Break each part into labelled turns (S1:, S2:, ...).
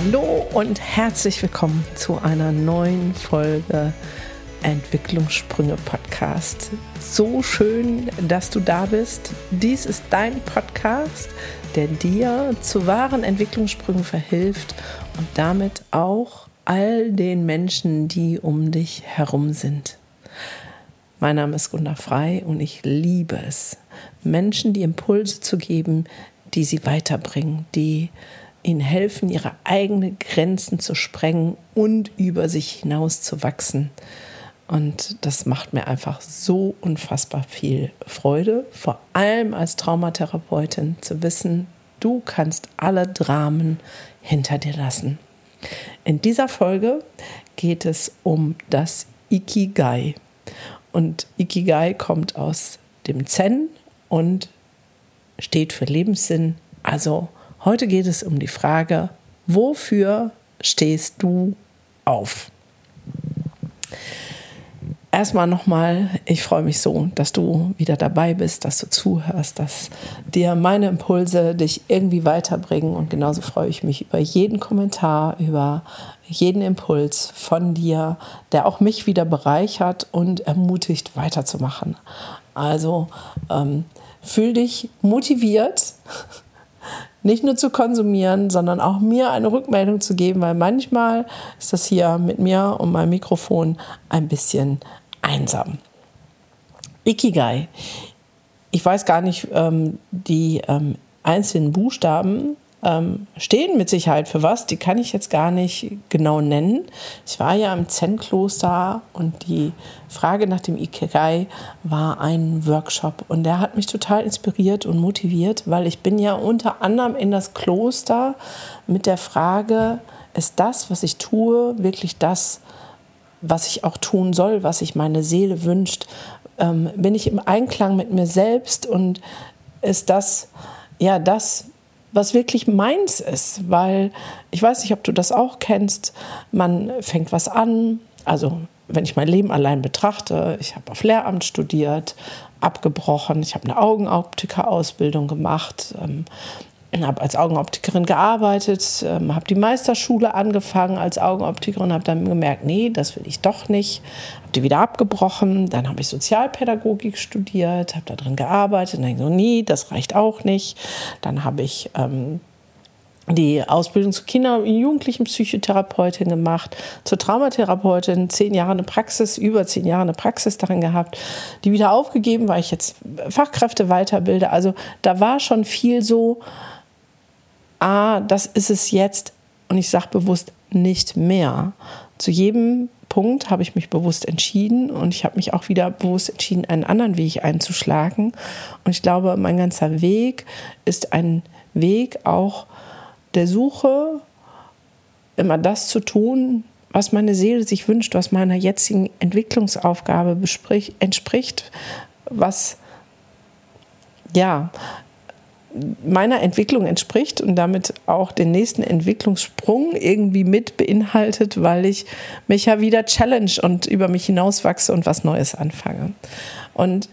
S1: Hallo und herzlich willkommen zu einer neuen Folge Entwicklungssprünge Podcast. So schön, dass du da bist. Dies ist dein Podcast, der dir zu wahren Entwicklungssprüngen verhilft und damit auch all den Menschen, die um dich herum sind. Mein Name ist Gunda Frei und ich liebe es, Menschen die Impulse zu geben, die sie weiterbringen, die ihnen helfen, ihre eigenen Grenzen zu sprengen und über sich hinaus zu wachsen. Und das macht mir einfach so unfassbar viel Freude, vor allem als Traumatherapeutin zu wissen, du kannst alle Dramen hinter dir lassen. In dieser Folge geht es um das Ikigai. Und Ikigai kommt aus dem Zen und steht für Lebenssinn, also Heute geht es um die Frage, wofür stehst du auf? Erstmal nochmal, ich freue mich so, dass du wieder dabei bist, dass du zuhörst, dass dir meine Impulse dich irgendwie weiterbringen. Und genauso freue ich mich über jeden Kommentar, über jeden Impuls von dir, der auch mich wieder bereichert und ermutigt, weiterzumachen. Also ähm, fühl dich motiviert nicht nur zu konsumieren, sondern auch mir eine Rückmeldung zu geben, weil manchmal ist das hier mit mir und meinem Mikrofon ein bisschen einsam. Ikigai. Ich weiß gar nicht ähm, die ähm, einzelnen Buchstaben, ähm, stehen mit Sicherheit für was. Die kann ich jetzt gar nicht genau nennen. Ich war ja im Zen-Kloster und die Frage nach dem Ikigai war ein Workshop und der hat mich total inspiriert und motiviert, weil ich bin ja unter anderem in das Kloster mit der Frage, ist das, was ich tue, wirklich das, was ich auch tun soll, was sich meine Seele wünscht? Ähm, bin ich im Einklang mit mir selbst und ist das ja das, was wirklich meins ist, weil ich weiß nicht, ob du das auch kennst. Man fängt was an, also wenn ich mein Leben allein betrachte, ich habe auf Lehramt studiert, abgebrochen, ich habe eine Augenoptiker-Ausbildung gemacht, ähm, habe als Augenoptikerin gearbeitet, ähm, habe die Meisterschule angefangen als Augenoptikerin, habe dann gemerkt, nee, das will ich doch nicht, habe die wieder abgebrochen, dann habe ich Sozialpädagogik studiert, habe da drin gearbeitet und dann so, nee, das reicht auch nicht. Dann habe ich ähm, die Ausbildung zur Kinder- und Jugendlichen Psychotherapeutin gemacht, zur Traumatherapeutin, zehn Jahre eine Praxis, über zehn Jahre eine Praxis darin gehabt, die wieder aufgegeben, weil ich jetzt Fachkräfte weiterbilde. Also da war schon viel so, ah, das ist es jetzt und ich sage bewusst nicht mehr. Zu jedem Punkt habe ich mich bewusst entschieden und ich habe mich auch wieder bewusst entschieden, einen anderen Weg einzuschlagen. Und ich glaube, mein ganzer Weg ist ein Weg auch der Suche, immer das zu tun, was meine Seele sich wünscht, was meiner jetzigen Entwicklungsaufgabe entspricht, was ja meiner Entwicklung entspricht und damit auch den nächsten Entwicklungssprung irgendwie mit beinhaltet, weil ich mich ja wieder challenge und über mich hinauswachse und was Neues anfange. Und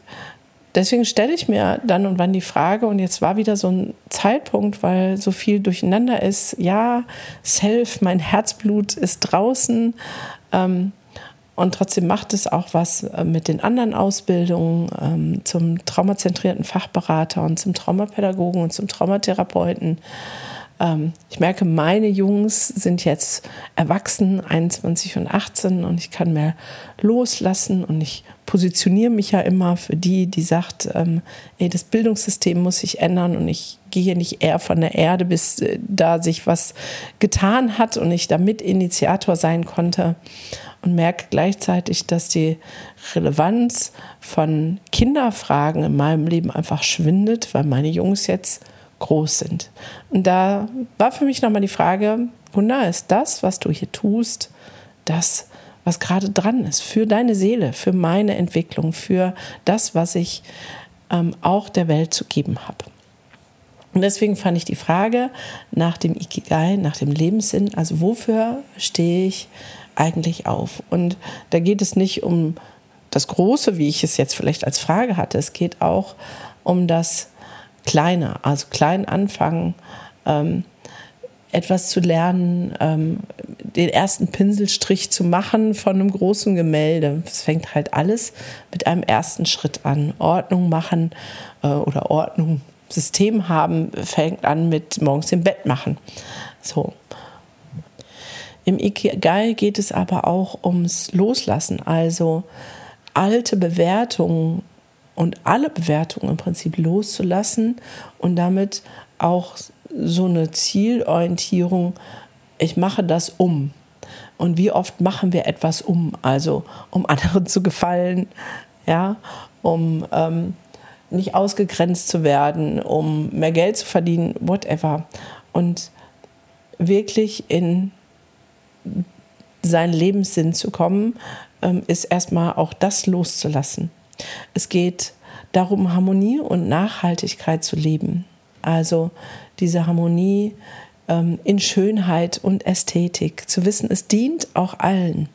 S1: deswegen stelle ich mir dann und wann die Frage, und jetzt war wieder so ein Zeitpunkt, weil so viel durcheinander ist, ja, Self, mein Herzblut ist draußen. Ähm, und trotzdem macht es auch was äh, mit den anderen Ausbildungen ähm, zum traumazentrierten Fachberater und zum Traumapädagogen und zum Traumatherapeuten. Ähm, ich merke, meine Jungs sind jetzt erwachsen, 21 und 18 und ich kann mehr loslassen. Und ich positioniere mich ja immer für die, die sagt, ähm, ey, das Bildungssystem muss sich ändern. Und ich gehe nicht eher von der Erde, bis äh, da sich was getan hat und ich da Mitinitiator sein konnte und merke gleichzeitig, dass die Relevanz von Kinderfragen in meinem Leben einfach schwindet, weil meine Jungs jetzt groß sind. Und da war für mich nochmal die Frage, Gunda, ist das, was du hier tust, das, was gerade dran ist, für deine Seele, für meine Entwicklung, für das, was ich ähm, auch der Welt zu geben habe. Und deswegen fand ich die Frage nach dem Ikigai, nach dem Lebenssinn, also wofür stehe ich, eigentlich auf? Und da geht es nicht um das Große, wie ich es jetzt vielleicht als Frage hatte. Es geht auch um das Kleine, also klein anfangen, ähm, etwas zu lernen, ähm, den ersten Pinselstrich zu machen von einem großen Gemälde. Es fängt halt alles mit einem ersten Schritt an. Ordnung machen äh, oder Ordnung, System haben, fängt an mit morgens im Bett machen. So. Im Ikigai geht es aber auch ums Loslassen, also alte Bewertungen und alle Bewertungen im Prinzip loszulassen und damit auch so eine Zielorientierung, ich mache das um. Und wie oft machen wir etwas um? Also um anderen zu gefallen, ja, um ähm, nicht ausgegrenzt zu werden, um mehr Geld zu verdienen, whatever. Und wirklich in seinen Lebenssinn zu kommen, ähm, ist erstmal auch das loszulassen. Es geht darum, Harmonie und Nachhaltigkeit zu leben. Also diese Harmonie ähm, in Schönheit und Ästhetik. Zu wissen, es dient auch allen.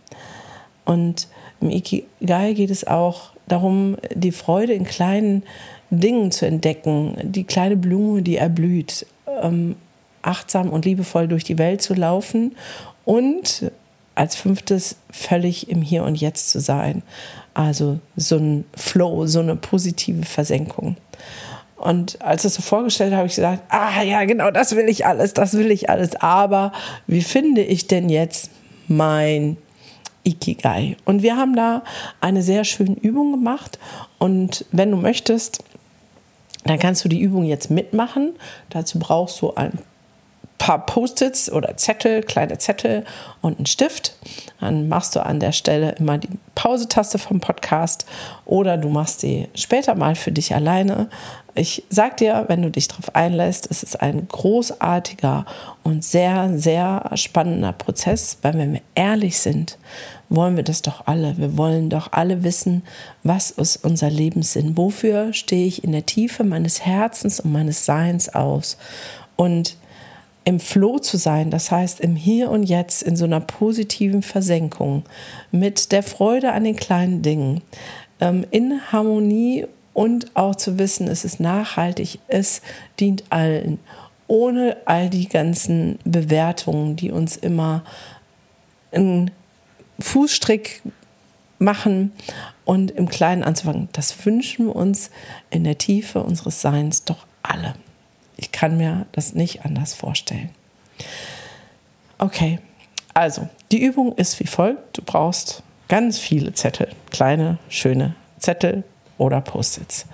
S1: Und im Ikigai geht es auch darum, die Freude in kleinen Dingen zu entdecken, die kleine Blume, die erblüht, ähm, achtsam und liebevoll durch die Welt zu laufen und als fünftes völlig im Hier und Jetzt zu sein. Also so ein Flow, so eine positive Versenkung. Und als es so vorgestellt habe, ich gesagt, ah ja, genau, das will ich alles, das will ich alles. Aber wie finde ich denn jetzt mein Ikigai? Und wir haben da eine sehr schöne Übung gemacht. Und wenn du möchtest, dann kannst du die Übung jetzt mitmachen. Dazu brauchst du ein paar Post-its oder Zettel, kleine Zettel und einen Stift. Dann machst du an der Stelle immer die Pause-Taste vom Podcast oder du machst sie später mal für dich alleine. Ich sag dir, wenn du dich darauf einlässt, es ist ein großartiger und sehr, sehr spannender Prozess, weil wenn wir ehrlich sind, wollen wir das doch alle. Wir wollen doch alle wissen, was ist unser Lebenssinn? Wofür stehe ich in der Tiefe meines Herzens und meines Seins aus? Und im Floh zu sein, das heißt im Hier und Jetzt, in so einer positiven Versenkung, mit der Freude an den kleinen Dingen, ähm, in Harmonie und auch zu wissen, es ist nachhaltig, es dient allen, ohne all die ganzen Bewertungen, die uns immer einen Fußstrick machen und im Kleinen anzufangen. Das wünschen wir uns in der Tiefe unseres Seins doch alle. Ich kann mir das nicht anders vorstellen. Okay, also die Übung ist wie folgt. Du brauchst ganz viele Zettel, kleine, schöne Zettel oder Post-its.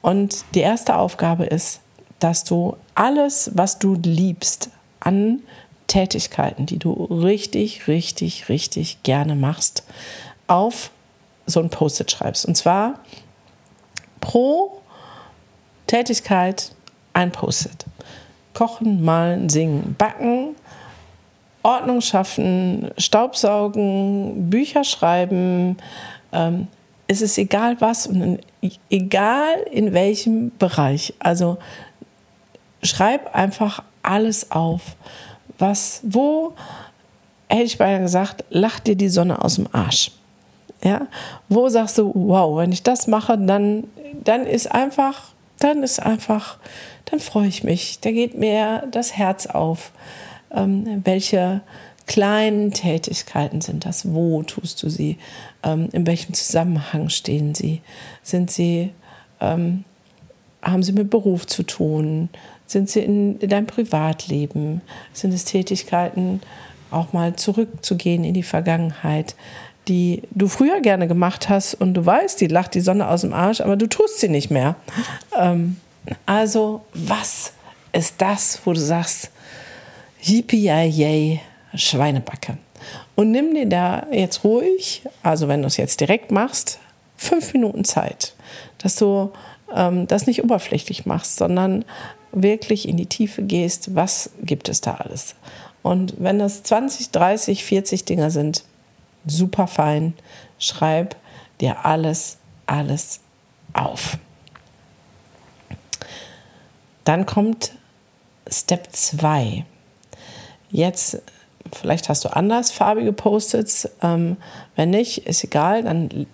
S1: Und die erste Aufgabe ist, dass du alles, was du liebst an Tätigkeiten, die du richtig, richtig, richtig gerne machst, auf so ein Post-it schreibst. Und zwar pro Tätigkeit ein Post-it. Kochen, malen, singen, backen, Ordnung schaffen, Staubsaugen, Bücher schreiben. Ähm, es ist egal was und egal in welchem Bereich. Also schreib einfach alles auf. Was, wo, hätte ich beinahe gesagt, lacht dir die Sonne aus dem Arsch. Ja, wo sagst du, wow, wenn ich das mache, dann, dann ist einfach, dann ist einfach dann freue ich mich. Da geht mir das Herz auf. Ähm, welche kleinen Tätigkeiten sind das? Wo tust du sie? Ähm, in welchem Zusammenhang stehen sie? Sind sie, ähm, haben sie mit Beruf zu tun? Sind sie in, in deinem Privatleben? Sind es Tätigkeiten, auch mal zurückzugehen in die Vergangenheit? Die du früher gerne gemacht hast und du weißt, die lacht die Sonne aus dem Arsch, aber du tust sie nicht mehr. Ähm, also, was ist das, wo du sagst, yippie Schweinebacke? Und nimm dir da jetzt ruhig, also wenn du es jetzt direkt machst, fünf Minuten Zeit, dass du ähm, das nicht oberflächlich machst, sondern wirklich in die Tiefe gehst, was gibt es da alles. Und wenn das 20, 30, 40 Dinger sind, super fein, schreib dir alles, alles auf. Dann kommt Step 2. Jetzt, vielleicht hast du andersfarbige Post-its. Ähm, wenn nicht, ist egal, dann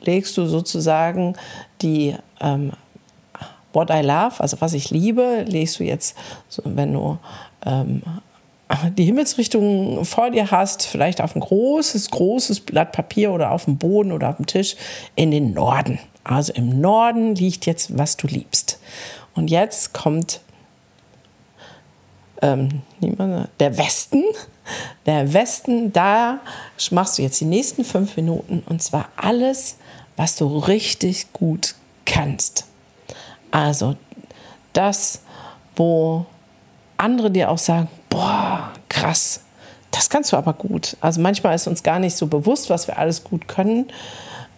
S1: legst du sozusagen die ähm, What I Love, also was ich liebe, legst du jetzt, wenn du ähm, die Himmelsrichtung vor dir hast, vielleicht auf ein großes, großes Blatt Papier oder auf dem Boden oder auf dem Tisch, in den Norden. Also im Norden liegt jetzt, was du liebst. Und jetzt kommt ähm, der Westen. Der Westen, da machst du jetzt die nächsten fünf Minuten und zwar alles, was du richtig gut kannst. Also das, wo andere dir auch sagen, boah, krass, das kannst du aber gut. Also manchmal ist uns gar nicht so bewusst, was wir alles gut können.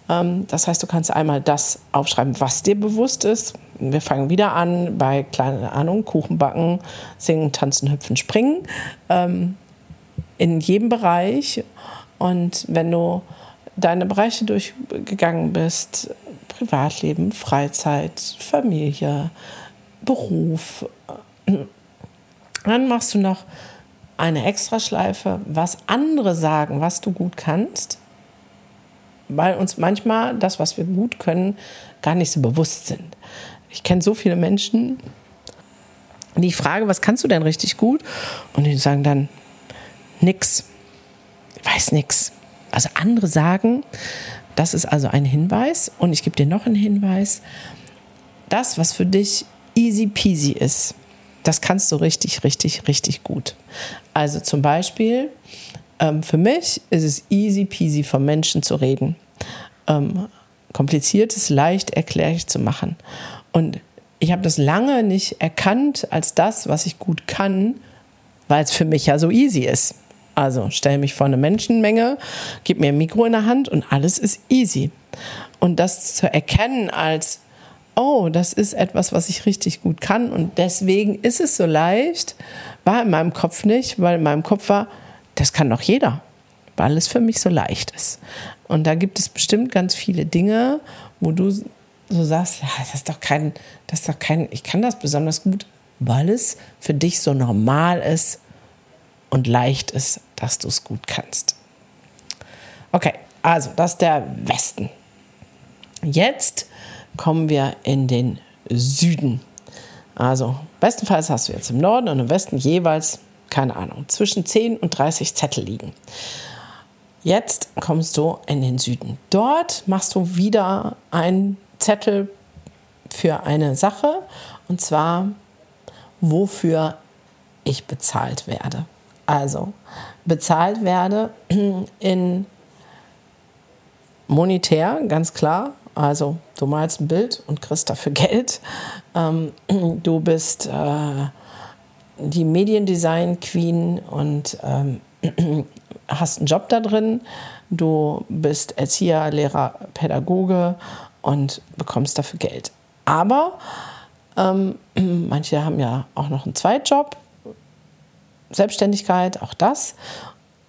S1: Ähm, das heißt, du kannst einmal das aufschreiben, was dir bewusst ist. Wir fangen wieder an bei, keine Ahnung, Kuchen backen, singen, tanzen, hüpfen, springen. Ähm, in jedem Bereich. Und wenn du deine Bereiche durchgegangen bist, Privatleben, Freizeit, Familie, Beruf, dann machst du noch eine Extraschleife, was andere sagen, was du gut kannst, weil uns manchmal das, was wir gut können, gar nicht so bewusst sind. Ich kenne so viele Menschen, die ich frage, was kannst du denn richtig gut? Und die sagen dann, nix, ich weiß nix. Also andere sagen, das ist also ein Hinweis und ich gebe dir noch einen Hinweis, das, was für dich easy peasy ist, das kannst du richtig, richtig, richtig gut. Also zum Beispiel, ähm, für mich ist es easy peasy, von Menschen zu reden. Ähm, kompliziertes leicht erklärlich zu machen. Und ich habe das lange nicht erkannt als das, was ich gut kann, weil es für mich ja so easy ist. Also stelle mich vor eine Menschenmenge, gib mir ein Mikro in der Hand und alles ist easy. Und das zu erkennen als oh, das ist etwas, was ich richtig gut kann und deswegen ist es so leicht, war in meinem Kopf nicht, weil in meinem Kopf war, das kann doch jeder, weil es für mich so leicht ist. Und da gibt es bestimmt ganz viele Dinge, wo du so sagst, ja, das ist doch kein, das ist doch kein, ich kann das besonders gut, weil es für dich so normal ist und leicht ist, dass du es gut kannst. Okay, also das ist der Westen. Jetzt kommen wir in den Süden. Also bestenfalls hast du jetzt im Norden und im Westen jeweils, keine Ahnung, zwischen 10 und 30 Zettel liegen. Jetzt kommst du in den Süden. Dort machst du wieder einen Zettel für eine Sache und zwar, wofür ich bezahlt werde. Also bezahlt werde in monetär, ganz klar, also du malst ein Bild und kriegst dafür Geld. Ähm, du bist äh, die Mediendesign-Queen und ähm, hast einen Job da drin. Du bist Erzieher, Lehrer, Pädagoge und bekommst dafür Geld. Aber ähm, manche haben ja auch noch einen Zweitjob, Selbstständigkeit, auch das.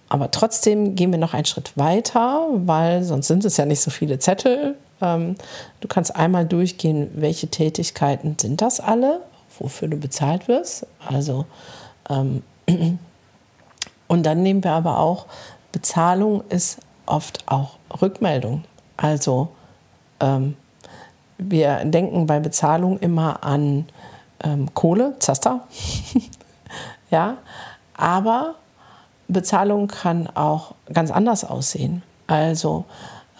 S1: Aber trotzdem gehen wir noch einen Schritt weiter, weil sonst sind es ja nicht so viele Zettel, ähm, du kannst einmal durchgehen, welche Tätigkeiten sind das alle, wofür du bezahlt wirst. Also, ähm, und dann nehmen wir aber auch, Bezahlung ist oft auch Rückmeldung. Also, ähm, wir denken bei Bezahlung immer an ähm, Kohle, Zaster. ja, aber Bezahlung kann auch ganz anders aussehen. Also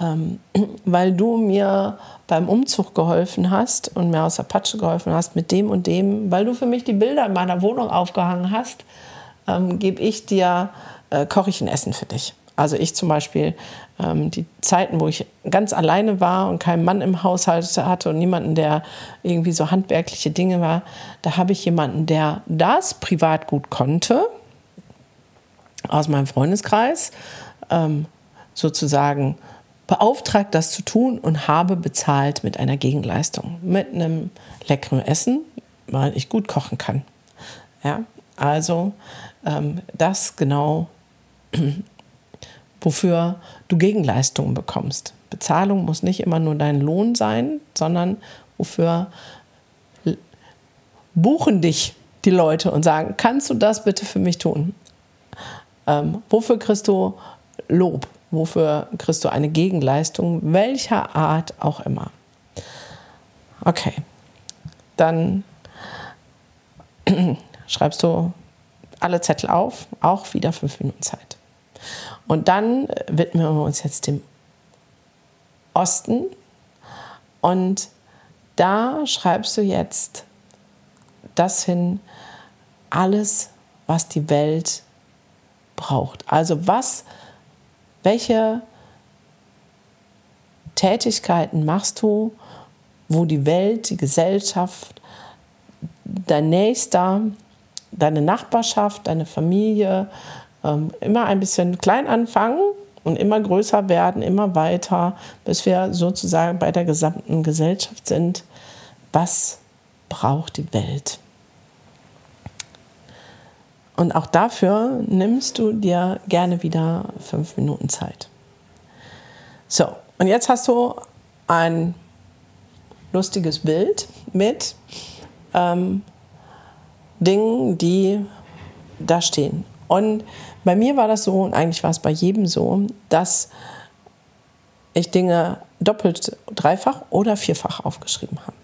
S1: weil du mir beim Umzug geholfen hast und mir aus der Patsche geholfen hast mit dem und dem, weil du für mich die Bilder in meiner Wohnung aufgehangen hast, ähm, gebe ich dir, äh, koche ich ein Essen für dich. Also ich zum Beispiel, ähm, die Zeiten, wo ich ganz alleine war und keinen Mann im Haushalt hatte und niemanden, der irgendwie so handwerkliche Dinge war, da habe ich jemanden, der das privat gut konnte, aus meinem Freundeskreis, ähm, sozusagen beauftragt, das zu tun und habe bezahlt mit einer Gegenleistung, mit einem leckeren Essen, weil ich gut kochen kann. Ja, also ähm, das genau, wofür du Gegenleistungen bekommst. Bezahlung muss nicht immer nur dein Lohn sein, sondern wofür buchen dich die Leute und sagen, kannst du das bitte für mich tun? Ähm, wofür kriegst du Lob? Wofür kriegst du eine Gegenleistung, welcher Art auch immer? Okay, dann schreibst du alle Zettel auf, auch wieder fünf Minuten Zeit. Und dann widmen wir uns jetzt dem Osten und da schreibst du jetzt das hin, alles, was die Welt braucht. Also was, welche Tätigkeiten machst du, wo die Welt, die Gesellschaft, dein Nächster, deine Nachbarschaft, deine Familie ähm, immer ein bisschen klein anfangen und immer größer werden, immer weiter, bis wir sozusagen bei der gesamten Gesellschaft sind. Was braucht die Welt? Und auch dafür nimmst du dir gerne wieder fünf Minuten Zeit. So, und jetzt hast du ein lustiges Bild mit ähm, Dingen, die da stehen. Und bei mir war das so, und eigentlich war es bei jedem so, dass ich Dinge doppelt, dreifach oder vierfach aufgeschrieben habe.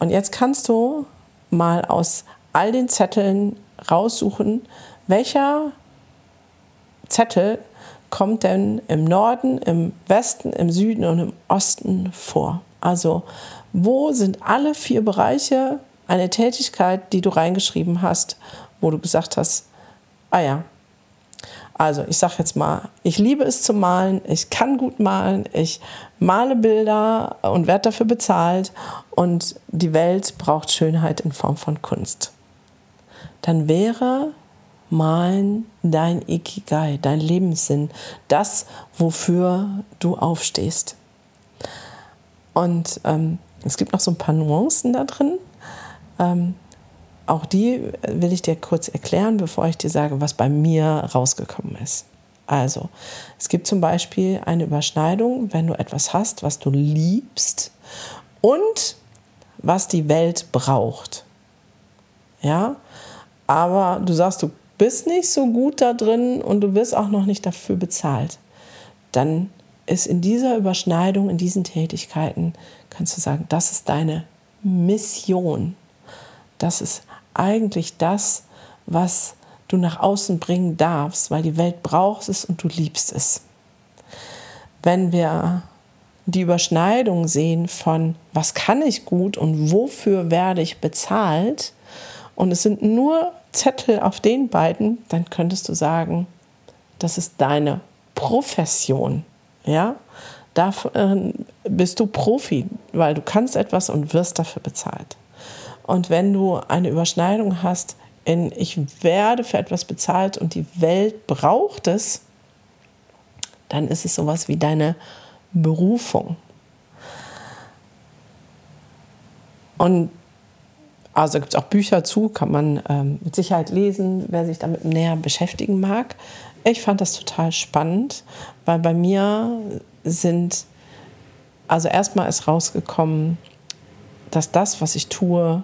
S1: Und jetzt kannst du mal aus all den Zetteln raussuchen, welcher Zettel kommt denn im Norden, im Westen, im Süden und im Osten vor. Also wo sind alle vier Bereiche eine Tätigkeit, die du reingeschrieben hast, wo du gesagt hast, ah ja, also ich sage jetzt mal, ich liebe es zu malen, ich kann gut malen, ich male Bilder und werde dafür bezahlt und die Welt braucht Schönheit in Form von Kunst. Dann wäre Malen dein Ikigai, dein Lebenssinn, das, wofür du aufstehst. Und ähm, es gibt noch so ein paar Nuancen da drin. Ähm, auch die will ich dir kurz erklären, bevor ich dir sage, was bei mir rausgekommen ist. Also, es gibt zum Beispiel eine Überschneidung, wenn du etwas hast, was du liebst und was die Welt braucht. Ja, aber du sagst, du bist nicht so gut da drin und du wirst auch noch nicht dafür bezahlt. Dann ist in dieser Überschneidung, in diesen Tätigkeiten, kannst du sagen, das ist deine Mission. Das ist eigentlich das, was du nach außen bringen darfst, weil die Welt braucht es und du liebst es. Wenn wir die Überschneidung sehen von, was kann ich gut und wofür werde ich bezahlt, und es sind nur Zettel auf den beiden, dann könntest du sagen, das ist deine Profession. Ja, da äh, bist du Profi, weil du kannst etwas und wirst dafür bezahlt. Und wenn du eine Überschneidung hast in ich werde für etwas bezahlt und die Welt braucht es, dann ist es sowas wie deine Berufung. Und also gibt es auch Bücher zu, kann man ähm, mit Sicherheit lesen, wer sich damit näher beschäftigen mag. Ich fand das total spannend, weil bei mir sind, also erstmal ist rausgekommen, dass das, was ich tue,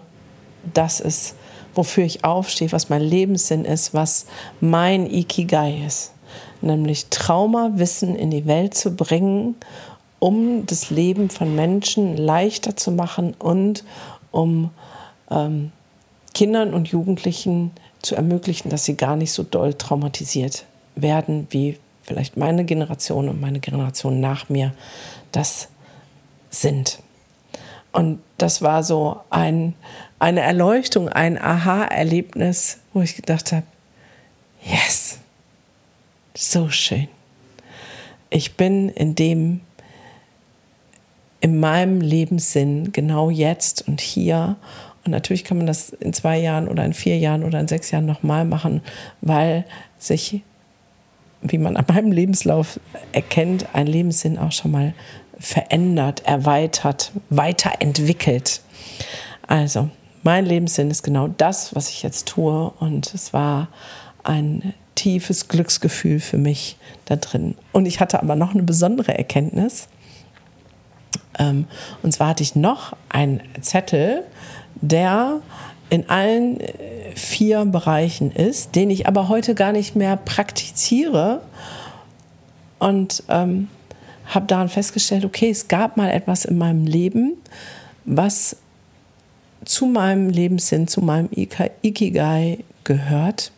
S1: das ist, wofür ich aufstehe, was mein Lebenssinn ist, was mein Ikigai ist. Nämlich Traumawissen in die Welt zu bringen, um das Leben von Menschen leichter zu machen und um ähm, Kindern und Jugendlichen zu ermöglichen, dass sie gar nicht so doll traumatisiert werden, wie vielleicht meine Generation und meine Generation nach mir das sind. Und das war so ein, eine Erleuchtung, ein Aha-Erlebnis, wo ich gedacht habe, yes, so schön. Ich bin in dem, in meinem Lebenssinn genau jetzt und hier. Und natürlich kann man das in zwei Jahren oder in vier Jahren oder in sechs Jahren nochmal machen, weil sich, wie man an meinem Lebenslauf erkennt, ein Lebenssinn auch schon mal verändert, erweitert, weiterentwickelt. Also, mein Lebenssinn ist genau das, was ich jetzt tue. Und es war ein tiefes Glücksgefühl für mich da drin. Und ich hatte aber noch eine besondere Erkenntnis. Ähm, und zwar hatte ich noch einen Zettel, der in allen äh, vier Bereichen ist, den ich aber heute gar nicht mehr praktiziere. Und ähm, habe daran festgestellt, okay, es gab mal etwas in meinem Leben, was zu meinem Lebenssinn, zu meinem Ikigai gehört.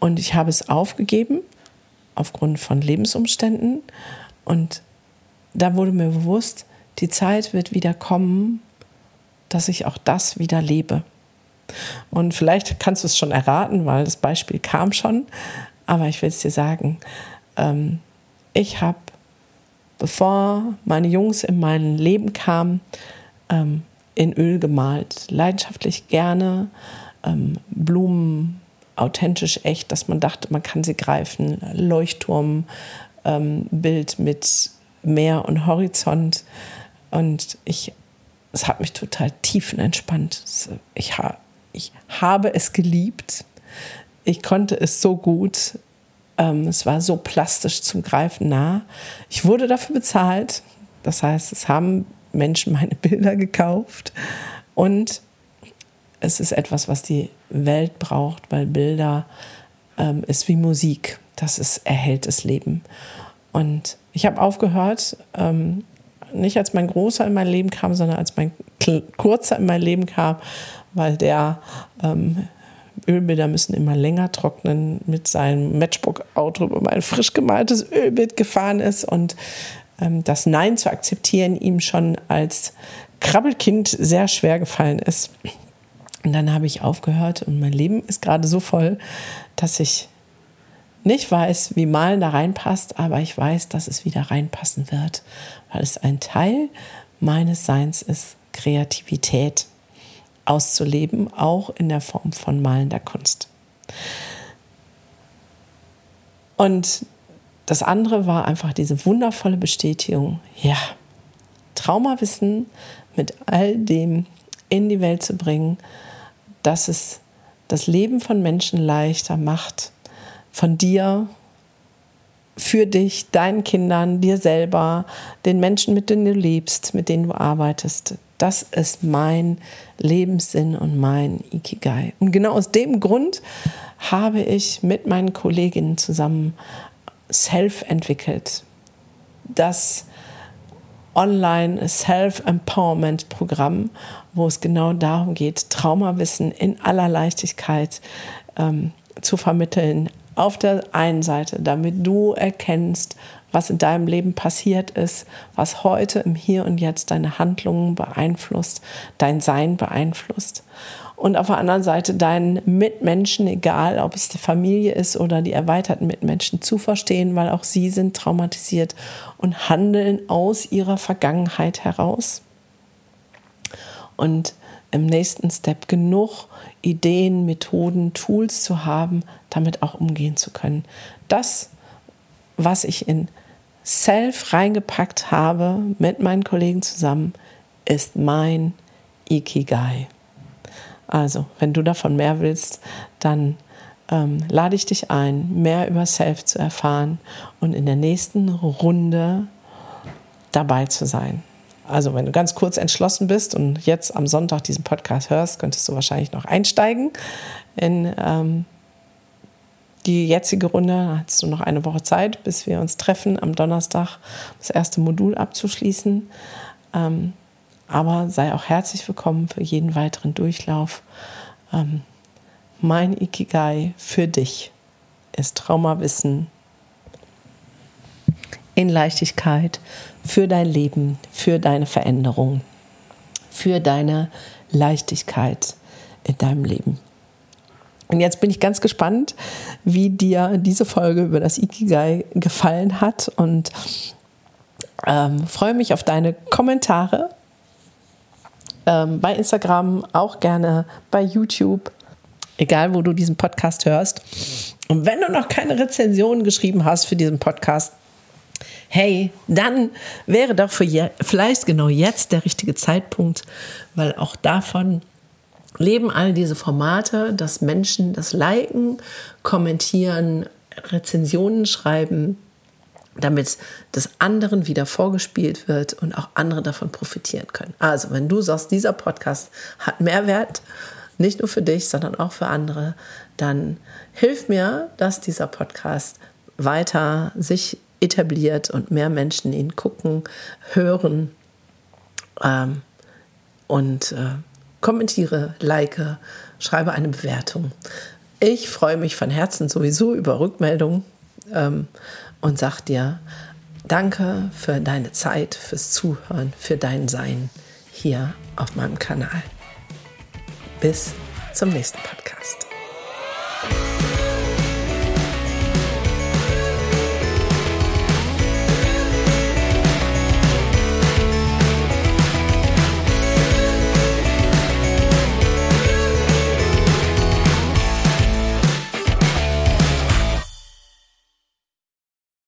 S1: Und ich habe es aufgegeben aufgrund von Lebensumständen. Und da wurde mir bewusst, die Zeit wird wieder kommen, dass ich auch das wieder lebe. Und vielleicht kannst du es schon erraten, weil das Beispiel kam schon, aber ich will es dir sagen. Ähm, ich habe, bevor meine Jungs in mein Leben kamen, ähm, in Öl gemalt, leidenschaftlich gerne, ähm, Blumen authentisch echt, dass man dachte, man kann sie greifen, Leuchtturmbild ähm, mit Meer und Horizont und ich, es hat mich total tiefenentspannt. Ich, ha, ich habe es geliebt. Ich konnte es so gut. Ähm, es war so plastisch zum Greifen nah. Ich wurde dafür bezahlt. Das heißt, es haben Menschen meine Bilder gekauft. Und es ist etwas, was die Welt braucht, weil Bilder ähm, ist wie Musik. Das ist erhältes Leben. Und ich habe aufgehört, ähm, nicht als mein Großer in mein Leben kam, sondern als mein Kurzer in mein Leben kam, weil der ähm, Ölbilder müssen immer länger trocknen, mit seinem Matchbook-Auto über mein frisch gemaltes Ölbild gefahren ist und ähm, das Nein zu akzeptieren ihm schon als Krabbelkind sehr schwer gefallen ist. Und dann habe ich aufgehört und mein Leben ist gerade so voll, dass ich nicht weiß, wie Malen da reinpasst, aber ich weiß, dass es wieder reinpassen wird, weil es ein Teil meines Seins ist, Kreativität auszuleben, auch in der Form von malender Kunst. Und das andere war einfach diese wundervolle Bestätigung, ja, Traumawissen mit all dem in die Welt zu bringen, dass es das Leben von Menschen leichter macht, von dir, für dich, deinen Kindern, dir selber, den Menschen, mit denen du lebst, mit denen du arbeitest. Das ist mein Lebenssinn und mein Ikigai. Und genau aus dem Grund habe ich mit meinen Kolleginnen zusammen Self entwickelt. Das Online Self-Empowerment-Programm, wo es genau darum geht, Traumawissen in aller Leichtigkeit ähm, zu vermitteln, auf der einen Seite, damit du erkennst, was in deinem Leben passiert ist, was heute im Hier und Jetzt deine Handlungen beeinflusst, dein Sein beeinflusst. Und auf der anderen Seite deinen Mitmenschen, egal ob es die Familie ist oder die erweiterten Mitmenschen, zu verstehen, weil auch sie sind traumatisiert und handeln aus ihrer Vergangenheit heraus. Und im nächsten Step genug Ideen, Methoden, Tools zu haben, damit auch umgehen zu können. Das, was ich in Self reingepackt habe mit meinen Kollegen zusammen, ist mein Ikigai. Also, wenn du davon mehr willst, dann ähm, lade ich dich ein, mehr über Self zu erfahren und in der nächsten Runde dabei zu sein. Also wenn du ganz kurz entschlossen bist und jetzt am Sonntag diesen Podcast hörst, könntest du wahrscheinlich noch einsteigen in ähm, die jetzige Runde. Da hast du noch eine Woche Zeit, bis wir uns treffen, am Donnerstag das erste Modul abzuschließen. Ähm, aber sei auch herzlich willkommen für jeden weiteren Durchlauf. Ähm, mein Ikigai für dich ist Traumawissen in Leichtigkeit für dein Leben, für deine Veränderung, für deine Leichtigkeit in deinem Leben. Und jetzt bin ich ganz gespannt, wie dir diese Folge über das Ikigai gefallen hat und ähm, freue mich auf deine Kommentare ähm, bei Instagram, auch gerne bei YouTube, egal wo du diesen Podcast hörst. Und wenn du noch keine Rezension geschrieben hast für diesen Podcast, hey, dann wäre doch für vielleicht genau jetzt der richtige Zeitpunkt, weil auch davon leben all diese Formate, dass Menschen das liken, kommentieren, Rezensionen schreiben, damit das anderen wieder vorgespielt wird und auch andere davon profitieren können. Also, wenn du sagst, dieser Podcast hat Mehrwert, nicht nur für dich, sondern auch für andere, dann hilf mir, dass dieser Podcast weiter sich etabliert und mehr Menschen ihn gucken, hören ähm, und äh, kommentiere, like, schreibe eine Bewertung. Ich freue mich von Herzen sowieso über Rückmeldungen ähm, und sag dir danke für deine Zeit, fürs Zuhören, für dein Sein hier auf meinem Kanal. Bis zum nächsten Podcast.